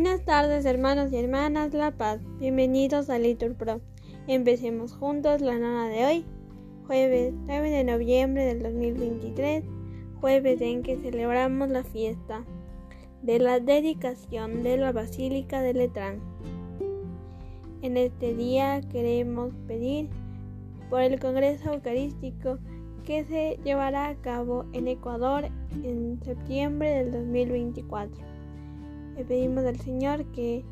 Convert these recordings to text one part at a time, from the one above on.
Buenas tardes hermanos y hermanas La Paz, bienvenidos a Litur Pro. Empecemos juntos la nada de hoy, jueves 9 de noviembre del 2023, jueves en que celebramos la fiesta de la dedicación de la Basílica de Letrán. En este día queremos pedir por el Congreso Eucarístico que se llevará a cabo en Ecuador en septiembre del 2024. Le pedimos al Señor que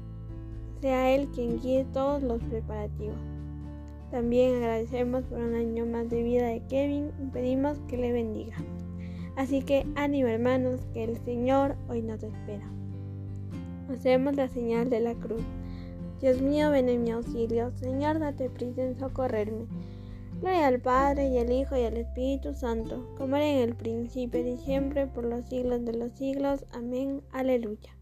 sea Él quien guíe todos los preparativos. También agradecemos por un año más de vida de Kevin y pedimos que le bendiga. Así que ánimo hermanos, que el Señor hoy nos espera. Hacemos la señal de la cruz. Dios mío, ven en mi auxilio. Señor, date prisa en socorrerme. Gloria al Padre y al Hijo y al Espíritu Santo, como era en el principio y siempre, por los siglos de los siglos. Amén. Aleluya.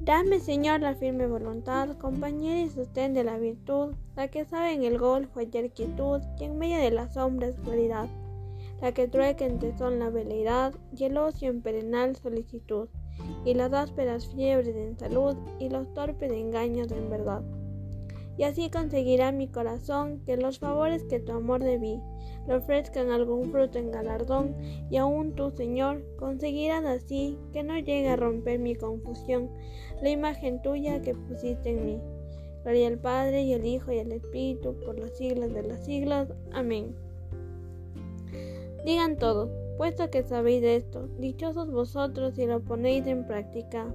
Dame, Señor, la firme voluntad, compañera y sostén de la virtud, la que sabe en el golfo hallar quietud y en medio de las sombras claridad, la que trueca en tesón la veleidad y el ocio en perenal solicitud, y las ásperas fiebres en salud y los torpes engaños en verdad y así conseguirá mi corazón que los favores que tu amor debí le ofrezcan algún fruto en galardón, y aún tú, Señor, conseguirás así que no llegue a romper mi confusión la imagen tuya que pusiste en mí. Gloria al Padre y al Hijo y al Espíritu por los siglos de los siglos. Amén. Digan todos, puesto que sabéis esto, dichosos vosotros si lo ponéis en práctica.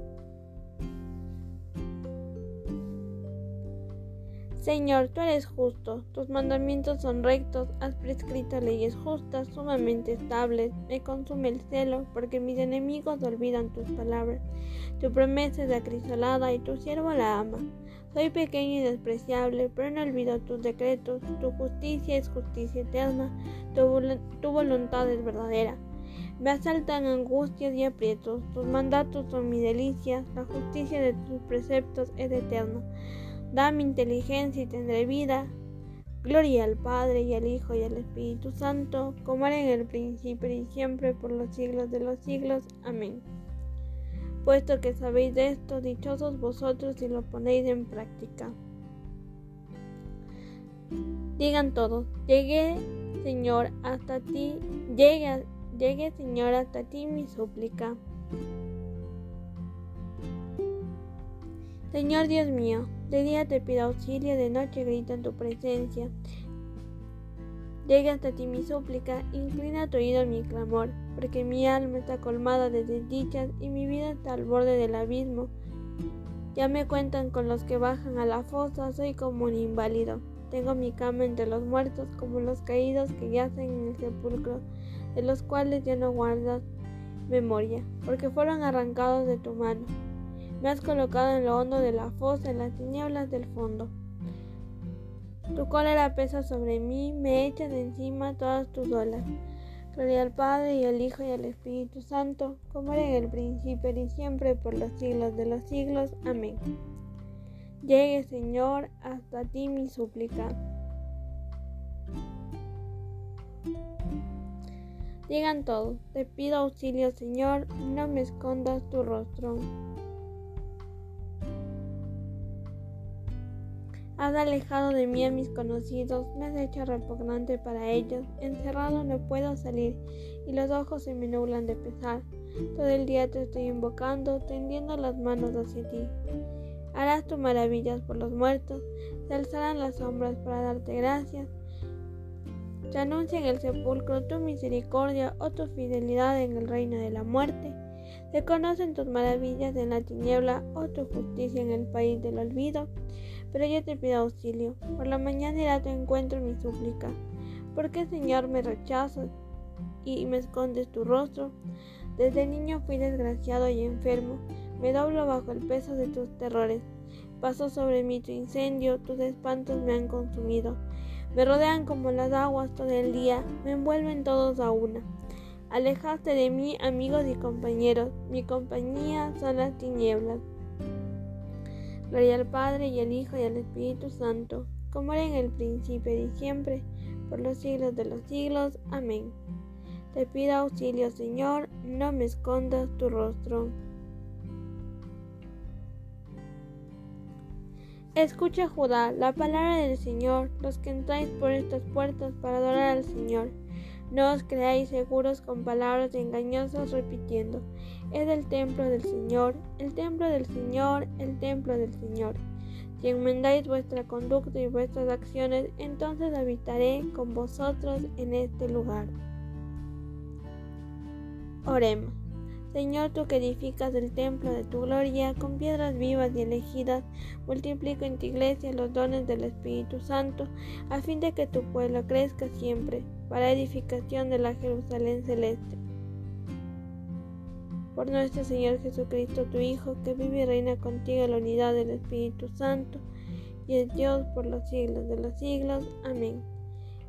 Señor, tú eres justo, tus mandamientos son rectos, has prescrito leyes justas, sumamente estables. Me consume el celo, porque mis enemigos olvidan tus palabras. Tu promesa es acrisolada y tu siervo la ama. Soy pequeño y despreciable, pero no olvido tus decretos. Tu justicia es justicia eterna, tu, tu voluntad es verdadera. Me asaltan angustias y aprietos, tus mandatos son mi delicia, la justicia de tus preceptos es eterna. Dame inteligencia y tendré vida. Gloria al Padre y al Hijo y al Espíritu Santo, como era en el principio y siempre por los siglos de los siglos. Amén. Puesto que sabéis de esto, dichosos vosotros si lo ponéis en práctica. Digan todos, llegué Señor hasta ti, llegue, llegue Señor hasta ti mi súplica. Señor Dios mío, de día te pido auxilio, de noche grito en tu presencia. Llega hasta ti mi súplica, inclina tu oído a mi clamor, porque mi alma está colmada de desdichas y mi vida está al borde del abismo. Ya me cuentan con los que bajan a la fosa, soy como un inválido. Tengo mi cama entre los muertos, como los caídos que yacen en el sepulcro, de los cuales ya no guardas memoria, porque fueron arrancados de tu mano. Me has colocado en lo hondo de la fosa, en las tinieblas del fondo. Tu cólera pesa sobre mí, me echas de encima todas tus olas. Gloria al Padre y al Hijo y al Espíritu Santo, como era en el principio y siempre por los siglos de los siglos. Amén. Llegue, Señor, hasta ti mi súplica. Digan todos, te pido auxilio, Señor, no me escondas tu rostro. Has alejado de mí a mis conocidos, me has hecho repugnante para ellos. Encerrado no puedo salir y los ojos se me nublan de pesar. Todo el día te estoy invocando, tendiendo las manos hacia ti. Harás tus maravillas por los muertos, se alzarán las sombras para darte gracias. Se anuncia en el sepulcro tu misericordia o tu fidelidad en el reino de la muerte. Se conocen tus maravillas en la tiniebla o tu justicia en el país del olvido pero yo te pido auxilio. Por la mañana irá a tu encuentro mi súplica. ¿Por qué, Señor, me rechazas y me escondes tu rostro? Desde niño fui desgraciado y enfermo. Me doblo bajo el peso de tus terrores. Pasó sobre mí tu incendio, tus espantos me han consumido. Me rodean como las aguas todo el día, me envuelven todos a una. Alejaste de mí, amigos y compañeros, mi compañía son las tinieblas. Gloria al Padre y al Hijo y al Espíritu Santo, como era en el principio y siempre, por los siglos de los siglos. Amén. Te pido auxilio, Señor, no me escondas tu rostro. Escucha Judá la palabra del Señor, los que entráis por estas puertas para adorar al Señor. No os creáis seguros con palabras engañosas repitiendo, es el templo del Señor, el templo del Señor, el templo del Señor. Si enmendáis vuestra conducta y vuestras acciones, entonces habitaré con vosotros en este lugar. Oremos. Señor, tú que edificas el templo de tu gloria con piedras vivas y elegidas, multiplica en tu iglesia los dones del Espíritu Santo, a fin de que tu pueblo crezca siempre, para edificación de la Jerusalén celeste. Por nuestro Señor Jesucristo, tu Hijo, que vive y reina contigo en la unidad del Espíritu Santo, y es Dios por los siglos de los siglos. Amén.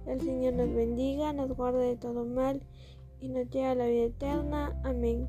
El Señor nos bendiga, nos guarde de todo mal, y nos lleve a la vida eterna. Amén.